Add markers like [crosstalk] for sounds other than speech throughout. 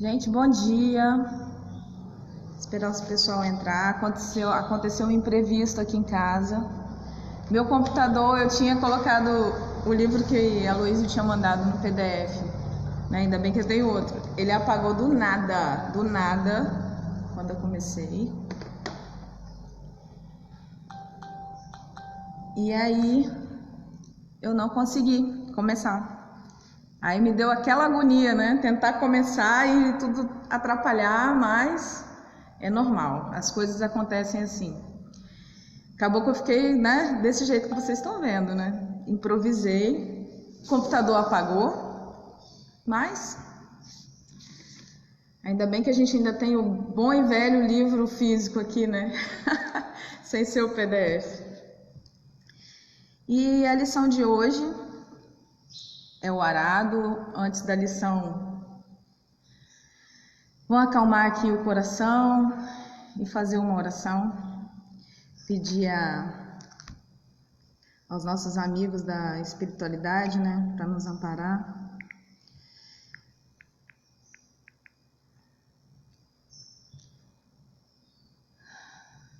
Gente, bom dia. Esperar o pessoal entrar. Aconteceu, aconteceu um imprevisto aqui em casa. Meu computador, eu tinha colocado o livro que a Luísa tinha mandado no PDF. Né? Ainda bem que eu tenho outro. Ele apagou do nada, do nada, quando eu comecei. E aí eu não consegui começar. Aí me deu aquela agonia, né? Tentar começar e tudo atrapalhar, mas é normal, as coisas acontecem assim. Acabou que eu fiquei, né, desse jeito que vocês estão vendo, né? Improvisei, o computador apagou, mas ainda bem que a gente ainda tem o bom e velho livro físico aqui, né? [laughs] Sem ser o PDF. E a lição de hoje é o arado. Antes da lição, vamos acalmar aqui o coração e fazer uma oração. Pedir a, aos nossos amigos da espiritualidade, né, para nos amparar.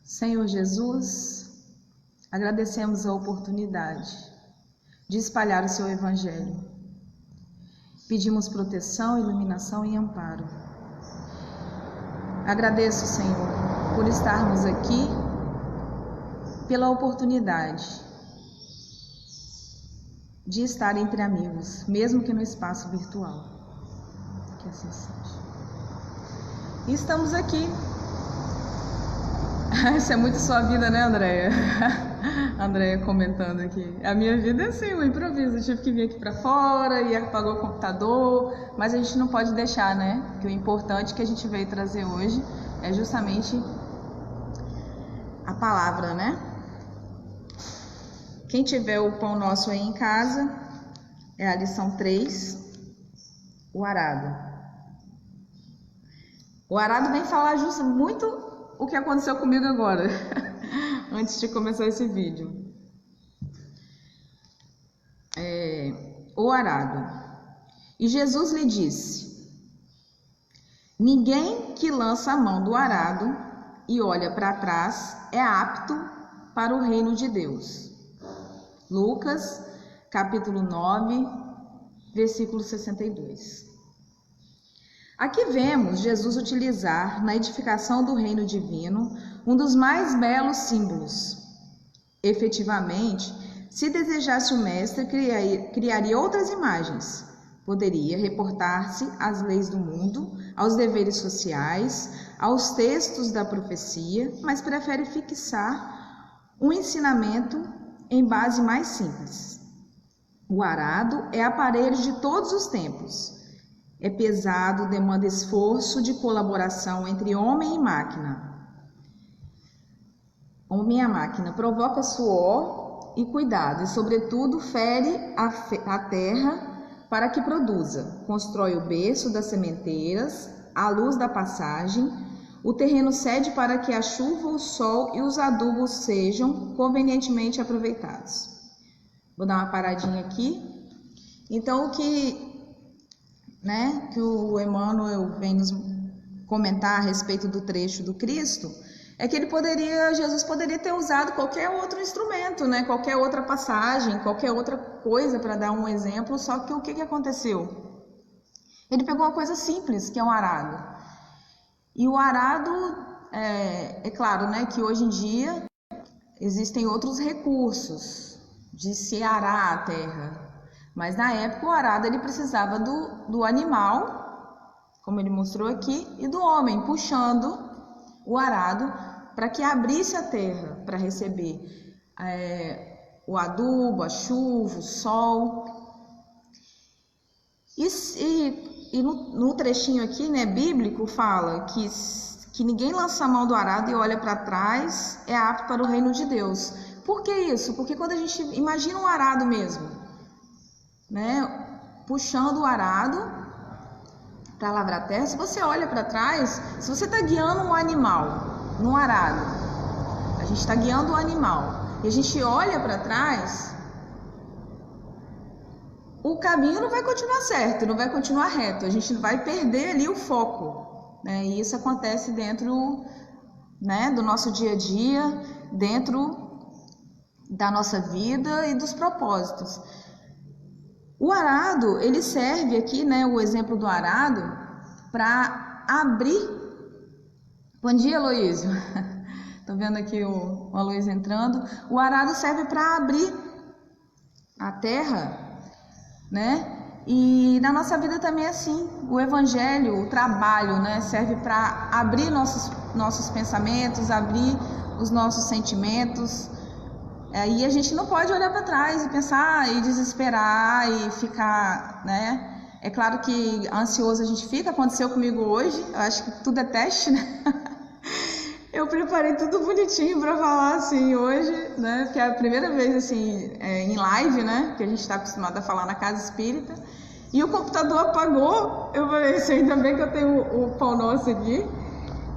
Senhor Jesus, agradecemos a oportunidade de espalhar o seu Evangelho. Pedimos proteção, iluminação e amparo. Agradeço, Senhor, por estarmos aqui, pela oportunidade de estar entre amigos, mesmo que no espaço virtual. Que assim seja. E estamos aqui. [laughs] Isso é muito sua vida, né, Andréia? [laughs] Andréia comentando aqui. A minha vida é assim, um improviso. Eu tive que vir aqui para fora e apagou o computador, mas a gente não pode deixar, né? Que o importante que a gente veio trazer hoje é justamente a palavra, né? Quem tiver o pão nosso aí em casa, é a lição 3, o arado. O arado vem falar justo muito o que aconteceu comigo agora. [laughs] antes de começar esse vídeo. É, o arado. E Jesus lhe disse: Ninguém que lança a mão do arado e olha para trás é apto para o reino de Deus. Lucas, capítulo 9, versículo 62. Aqui vemos Jesus utilizar na edificação do reino divino um dos mais belos símbolos. Efetivamente, se desejasse o mestre, criaria outras imagens. Poderia reportar-se às leis do mundo, aos deveres sociais, aos textos da profecia, mas prefere fixar um ensinamento em base mais simples. O arado é aparelho de todos os tempos é pesado, demanda esforço de colaboração entre homem e máquina. Homem e máquina provoca suor e cuidado, e, sobretudo, fere a, a terra para que produza. Constrói o berço das sementeiras, a luz da passagem, o terreno cede para que a chuva, o sol e os adubos sejam convenientemente aproveitados. Vou dar uma paradinha aqui. Então, o que né, que o Emmanuel vem nos comentar a respeito do trecho do Cristo, é que ele poderia, Jesus poderia ter usado qualquer outro instrumento, né, qualquer outra passagem, qualquer outra coisa para dar um exemplo, só que o que, que aconteceu? Ele pegou uma coisa simples, que é um arado. E o arado, é, é claro, né, que hoje em dia existem outros recursos de se arar a terra, mas na época o arado ele precisava do, do animal, como ele mostrou aqui, e do homem puxando o arado para que abrisse a terra para receber é, o adubo, a chuva, o sol. E, e, e no, no, trechinho aqui, né, bíblico, fala que, que ninguém lança a mão do arado e olha para trás é apto para o reino de Deus. Por que isso? Porque quando a gente imagina um arado mesmo, né, puxando o arado para lavrar a terra. Se você olha para trás, se você está guiando um animal num arado, a gente está guiando o um animal e a gente olha para trás, o caminho não vai continuar certo, não vai continuar reto, a gente vai perder ali o foco. Né? E isso acontece dentro né, do nosso dia a dia, dentro da nossa vida e dos propósitos. O arado, ele serve aqui, né, o exemplo do arado, para abrir. Bom dia, Aloísio. Estou [laughs] vendo aqui o, o entrando. O arado serve para abrir a terra, né? E na nossa vida também é assim. O evangelho, o trabalho, né, serve para abrir nossos, nossos pensamentos, abrir os nossos sentimentos, Aí a gente não pode olhar para trás e pensar e desesperar e ficar, né? É claro que ansioso a gente fica, aconteceu comigo hoje, eu acho que tudo é teste, né? [laughs] Eu preparei tudo bonitinho para falar assim hoje, né? Porque é a primeira vez assim é, em live, né? Que a gente está acostumado a falar na casa espírita. E o computador apagou. Eu falei assim, ainda bem que eu tenho o, o pão nosso aqui.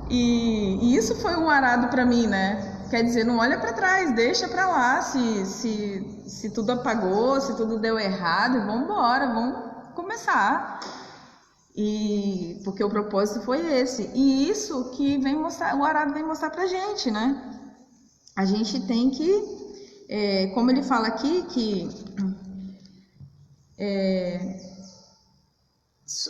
E, e isso foi um arado para mim, né? Quer dizer, não olha para trás, deixa para lá se, se, se tudo apagou, se tudo deu errado, vamos embora, vamos começar. E porque o propósito foi esse. E isso que vem mostrar, o arado vem mostrar pra gente, né? A gente tem que, é, como ele fala aqui, que é,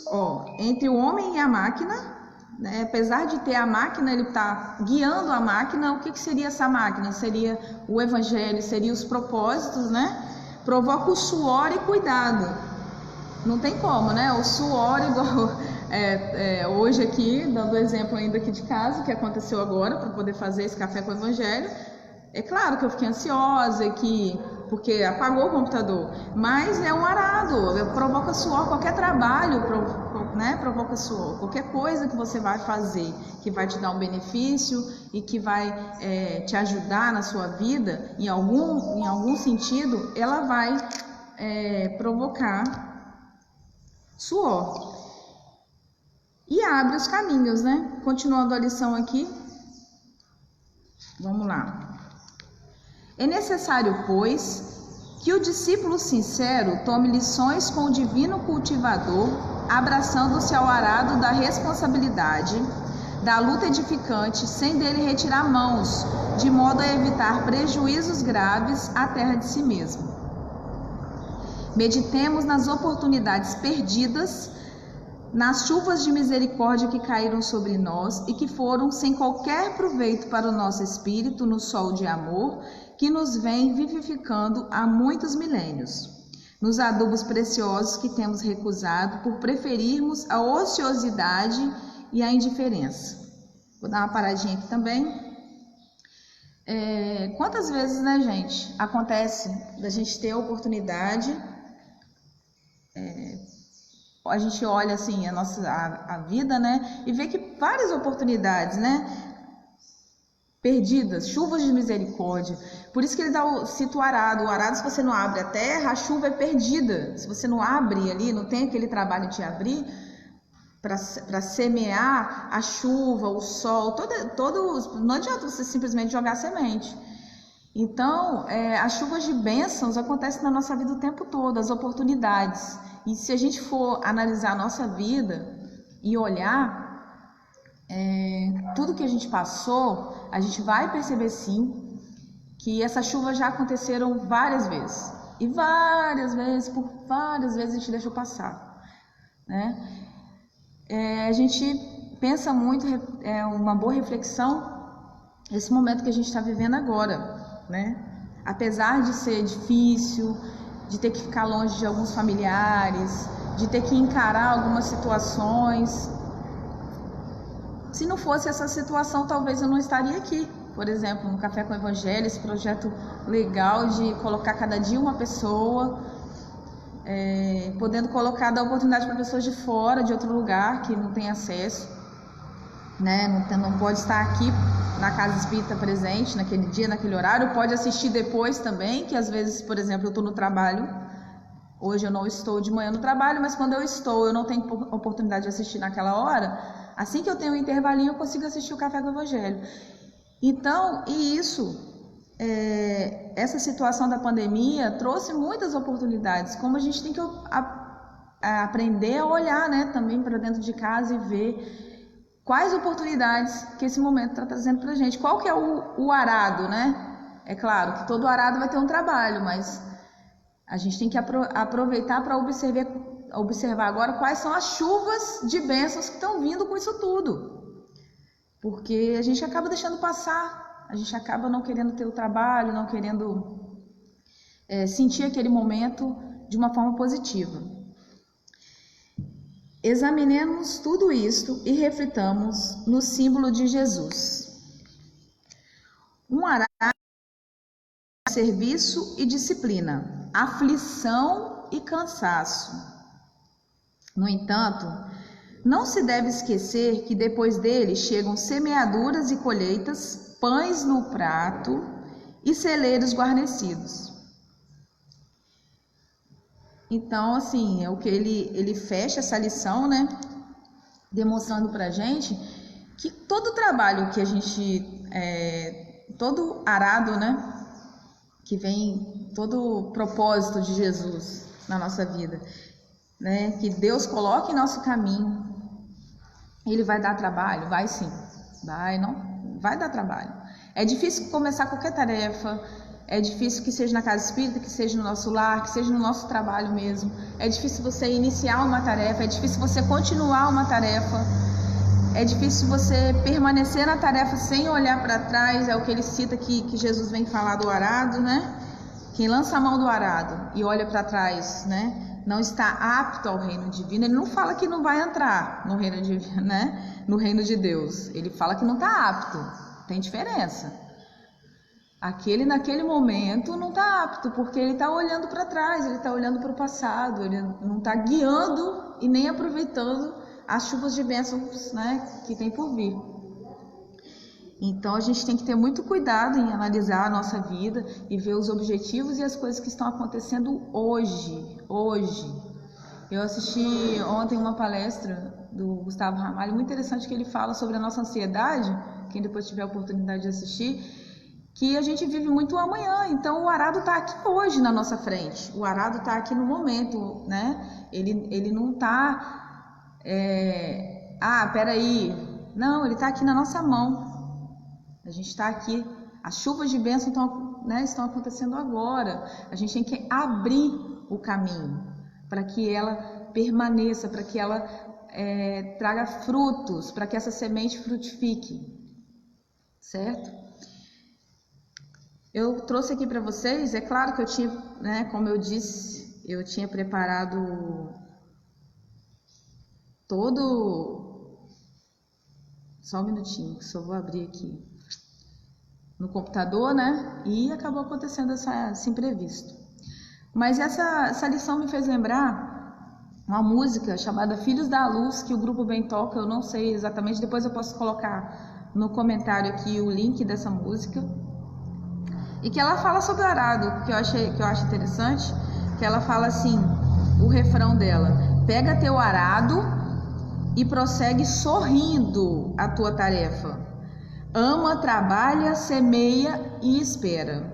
ó, entre o homem e a máquina né? Apesar de ter a máquina, ele está guiando a máquina. O que, que seria essa máquina? Seria o evangelho, seria os propósitos, né? Provoca o suor e cuidado. Não tem como, né? O suor, [laughs] igual é, é, hoje aqui, dando exemplo ainda aqui de casa, que aconteceu agora, para poder fazer esse café com o evangelho. É claro que eu fiquei ansiosa, que porque apagou o computador, mas é um arado, provoca suor, qualquer trabalho né, provoca suor, qualquer coisa que você vai fazer que vai te dar um benefício e que vai é, te ajudar na sua vida, em algum, em algum sentido, ela vai é, provocar suor. E abre os caminhos, né? Continuando a lição aqui, vamos lá. É necessário, pois, que o discípulo sincero tome lições com o divino cultivador, abraçando-se ao arado da responsabilidade, da luta edificante, sem dele retirar mãos, de modo a evitar prejuízos graves à terra de si mesmo. Meditemos nas oportunidades perdidas, nas chuvas de misericórdia que caíram sobre nós e que foram sem qualquer proveito para o nosso espírito no sol de amor que nos vem vivificando há muitos milênios, nos adubos preciosos que temos recusado por preferirmos a ociosidade e a indiferença. Vou dar uma paradinha aqui também. É, quantas vezes, né, gente, acontece da gente ter a oportunidade, é, a gente olha assim a nossa a, a vida, né, e vê que várias oportunidades, né, perdidas, chuvas de misericórdia. Por isso que ele dá o, cita o arado. O arado, se você não abre a terra, a chuva é perdida. Se você não abre ali, não tem aquele trabalho de abrir para semear a chuva, o sol, todo, todo, não adianta você simplesmente jogar semente. Então, é, as chuvas de bênçãos acontecem na nossa vida o tempo todo, as oportunidades. E se a gente for analisar a nossa vida e olhar, é, tudo que a gente passou, a gente vai perceber sim que essas chuvas já aconteceram várias vezes. E várias vezes, por várias vezes a gente deixou passar. Né? É, a gente pensa muito, é uma boa reflexão, esse momento que a gente está vivendo agora. Né? Apesar de ser difícil, de ter que ficar longe de alguns familiares, de ter que encarar algumas situações, se não fosse essa situação, talvez eu não estaria aqui. Por exemplo, no Café com o Evangelho, esse projeto legal de colocar cada dia uma pessoa, é, podendo colocar, dar oportunidade para pessoas de fora, de outro lugar, que não tem acesso, né? não, tem, não pode estar aqui na casa espírita presente naquele dia, naquele horário, pode assistir depois também, que às vezes, por exemplo, eu estou no trabalho, hoje eu não estou de manhã no trabalho, mas quando eu estou, eu não tenho oportunidade de assistir naquela hora Assim que eu tenho um intervalinho, eu consigo assistir o Café com o Evangelho. Então, e isso é, essa situação da pandemia trouxe muitas oportunidades, como a gente tem que a, a aprender a olhar né, também para dentro de casa e ver quais oportunidades que esse momento está trazendo para a gente. Qual que é o, o arado, né? É claro que todo arado vai ter um trabalho, mas a gente tem que aproveitar para observar, observar agora quais são as chuvas de bênçãos que estão vindo com isso tudo. Porque a gente acaba deixando passar, a gente acaba não querendo ter o trabalho, não querendo é, sentir aquele momento de uma forma positiva. Examinemos tudo isto e reflitamos no símbolo de Jesus. Um arado serviço e disciplina, aflição e cansaço. No entanto, não se deve esquecer que depois dele chegam semeaduras e colheitas, pães no prato e celeiros guarnecidos. Então, assim, é o que ele, ele fecha essa lição, né? Demonstrando pra gente que todo trabalho que a gente. É, todo arado, né? que vem todo propósito de Jesus na nossa vida, né? Que Deus coloque em nosso caminho. Ele vai dar trabalho, vai sim, vai não, vai dar trabalho. É difícil começar qualquer tarefa, é difícil que seja na casa espírita, que seja no nosso lar, que seja no nosso trabalho mesmo. É difícil você iniciar uma tarefa, é difícil você continuar uma tarefa. É difícil você permanecer na tarefa sem olhar para trás, é o que ele cita aqui, que Jesus vem falar do arado, né? Quem lança a mão do arado e olha para trás, né? Não está apto ao reino divino. Ele não fala que não vai entrar no reino divino, [laughs] né? No reino de Deus. Ele fala que não está apto. Tem diferença. Aquele naquele momento não está apto, porque ele está olhando para trás, ele está olhando para o passado, ele não está guiando e nem aproveitando as chuvas de bênçãos né, que tem por vir. Então a gente tem que ter muito cuidado em analisar a nossa vida e ver os objetivos e as coisas que estão acontecendo hoje. Hoje. Eu assisti ontem uma palestra do Gustavo Ramalho, muito interessante, que ele fala sobre a nossa ansiedade. Quem depois tiver a oportunidade de assistir, que a gente vive muito amanhã. Então o arado está aqui hoje na nossa frente. O arado está aqui no momento, né? Ele, ele não está é, ah, peraí. Não, ele está aqui na nossa mão. A gente está aqui. As chuvas de bênção estão, né, estão acontecendo agora. A gente tem que abrir o caminho para que ela permaneça, para que ela é, traga frutos, para que essa semente frutifique. Certo? Eu trouxe aqui para vocês, é claro que eu tinha, né, como eu disse, eu tinha preparado todo. Só um minutinho, que só vou abrir aqui no computador, né? E acabou acontecendo essa, esse imprevisto. Mas essa, essa lição me fez lembrar uma música chamada Filhos da Luz, que o grupo bem toca, eu não sei exatamente, depois eu posso colocar no comentário aqui o link dessa música. E que ela fala sobre o arado, que eu, achei, que eu acho interessante, que ela fala assim, o refrão dela, pega teu arado e prossegue sorrindo a tua tarefa. Ama, trabalha, semeia e espera.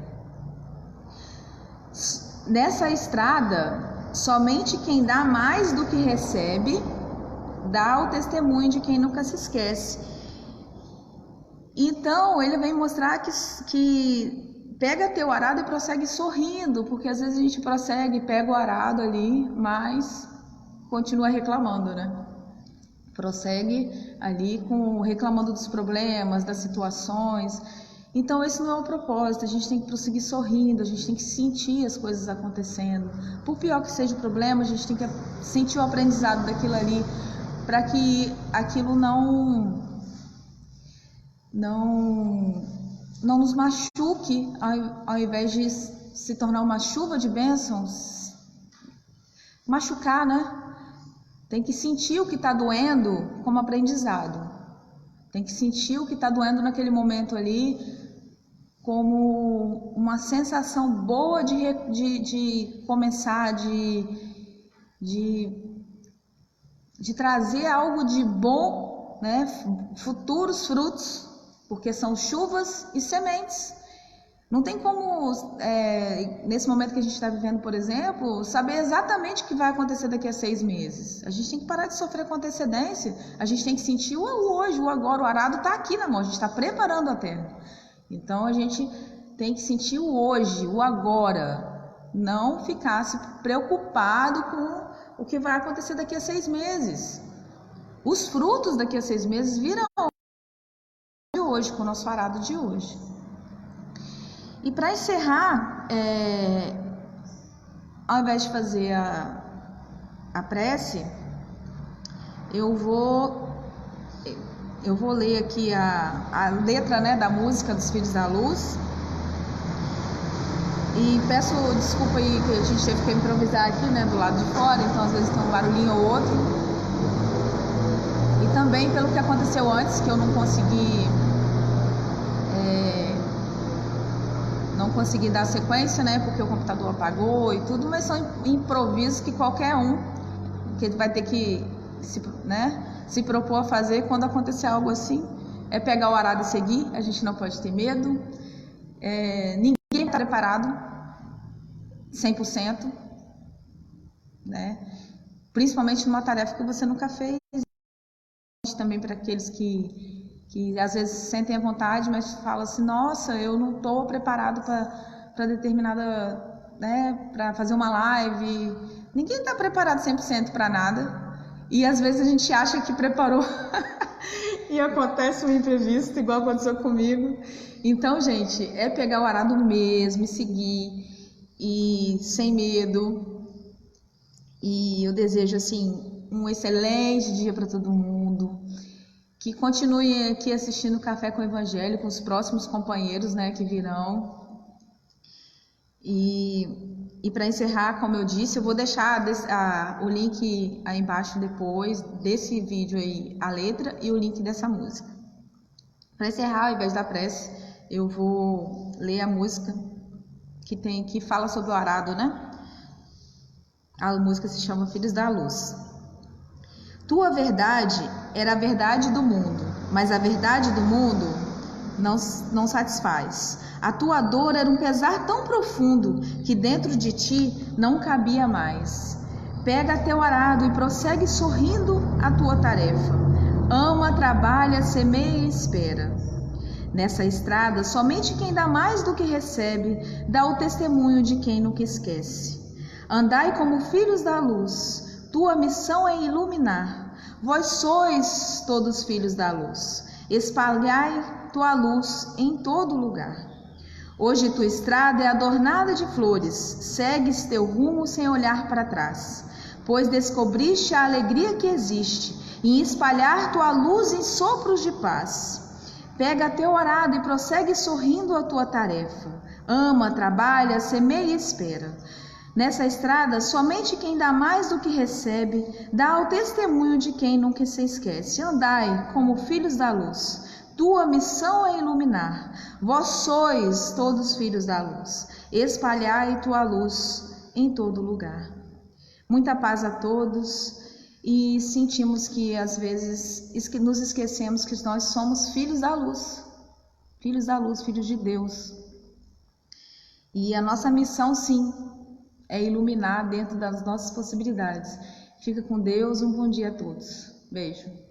Nessa estrada, somente quem dá mais do que recebe dá o testemunho de quem nunca se esquece. Então, ele vem mostrar que, que pega teu arado e prossegue sorrindo, porque às vezes a gente prossegue, pega o arado ali, mas continua reclamando, né? Prossegue ali com reclamando dos problemas, das situações. Então esse não é o propósito. A gente tem que prosseguir sorrindo, a gente tem que sentir as coisas acontecendo. Por pior que seja o problema, a gente tem que sentir o aprendizado daquilo ali, para que aquilo não não não nos machuque ao, ao invés de se tornar uma chuva de bênçãos, machucar, né? Tem que sentir o que está doendo como aprendizado. Tem que sentir o que está doendo naquele momento ali como uma sensação boa de, de, de começar, de, de, de trazer algo de bom, né? futuros frutos, porque são chuvas e sementes. Não tem como, é, nesse momento que a gente está vivendo, por exemplo, saber exatamente o que vai acontecer daqui a seis meses. A gente tem que parar de sofrer com antecedência. A gente tem que sentir o hoje, o agora. O arado está aqui na mão, a gente está preparando a terra. Então a gente tem que sentir o hoje, o agora. Não ficar se preocupado com o que vai acontecer daqui a seis meses. Os frutos daqui a seis meses virão de hoje, com o nosso arado de hoje. E para encerrar, é, ao invés de fazer a, a prece, eu vou eu vou ler aqui a, a letra né, da música dos Filhos da Luz. E peço desculpa aí que a gente teve que improvisar aqui, né, do lado de fora, então às vezes tem um barulhinho ou outro. E também pelo que aconteceu antes, que eu não consegui não consegui dar sequência, né? Porque o computador apagou e tudo, mas são improvisos que qualquer um que vai ter que se, né, se propor a fazer quando acontecer algo assim é pegar o arado e seguir. A gente não pode ter medo. É, ninguém está preparado 100%, né? Principalmente numa tarefa que você nunca fez. Também para aqueles que que às vezes sentem a vontade, mas falam assim: nossa, eu não estou preparado para determinada. né, para fazer uma live. Ninguém está preparado 100% para nada. E às vezes a gente acha que preparou [laughs] e acontece um imprevisto, igual aconteceu comigo. Então, gente, é pegar o arado mesmo e seguir, e sem medo. E eu desejo, assim, um excelente dia para todo mundo que continue aqui assistindo Café com o Evangelho com os próximos companheiros né, que virão. E, e para encerrar, como eu disse, eu vou deixar a, o link aí embaixo depois desse vídeo aí, a letra e o link dessa música. Para encerrar, ao invés da prece, eu vou ler a música que tem que fala sobre o arado, né? A música se chama Filhos da Luz. Tua verdade era a verdade do mundo, mas a verdade do mundo não, não satisfaz. A tua dor era um pesar tão profundo que dentro de ti não cabia mais. Pega teu arado e prossegue sorrindo a tua tarefa. Ama, trabalha, semeia e espera. Nessa estrada, somente quem dá mais do que recebe dá o testemunho de quem nunca esquece. Andai como filhos da luz, tua missão é iluminar. Vós sois todos filhos da luz. Espalhai tua luz em todo lugar. Hoje tua estrada é adornada de flores. Segues teu rumo sem olhar para trás, pois descobriste a alegria que existe em espalhar tua luz em sopros de paz. Pega teu arado e prossegue sorrindo a tua tarefa. Ama, trabalha, semeia e espera. Nessa estrada, somente quem dá mais do que recebe dá o testemunho de quem nunca se esquece. Andai como filhos da luz. Tua missão é iluminar. Vós sois todos filhos da luz. Espalhai tua luz em todo lugar. Muita paz a todos e sentimos que às vezes nos esquecemos que nós somos filhos da luz. Filhos da luz, filhos de Deus. E a nossa missão, sim, é iluminar dentro das nossas possibilidades. Fica com Deus, um bom dia a todos. Beijo.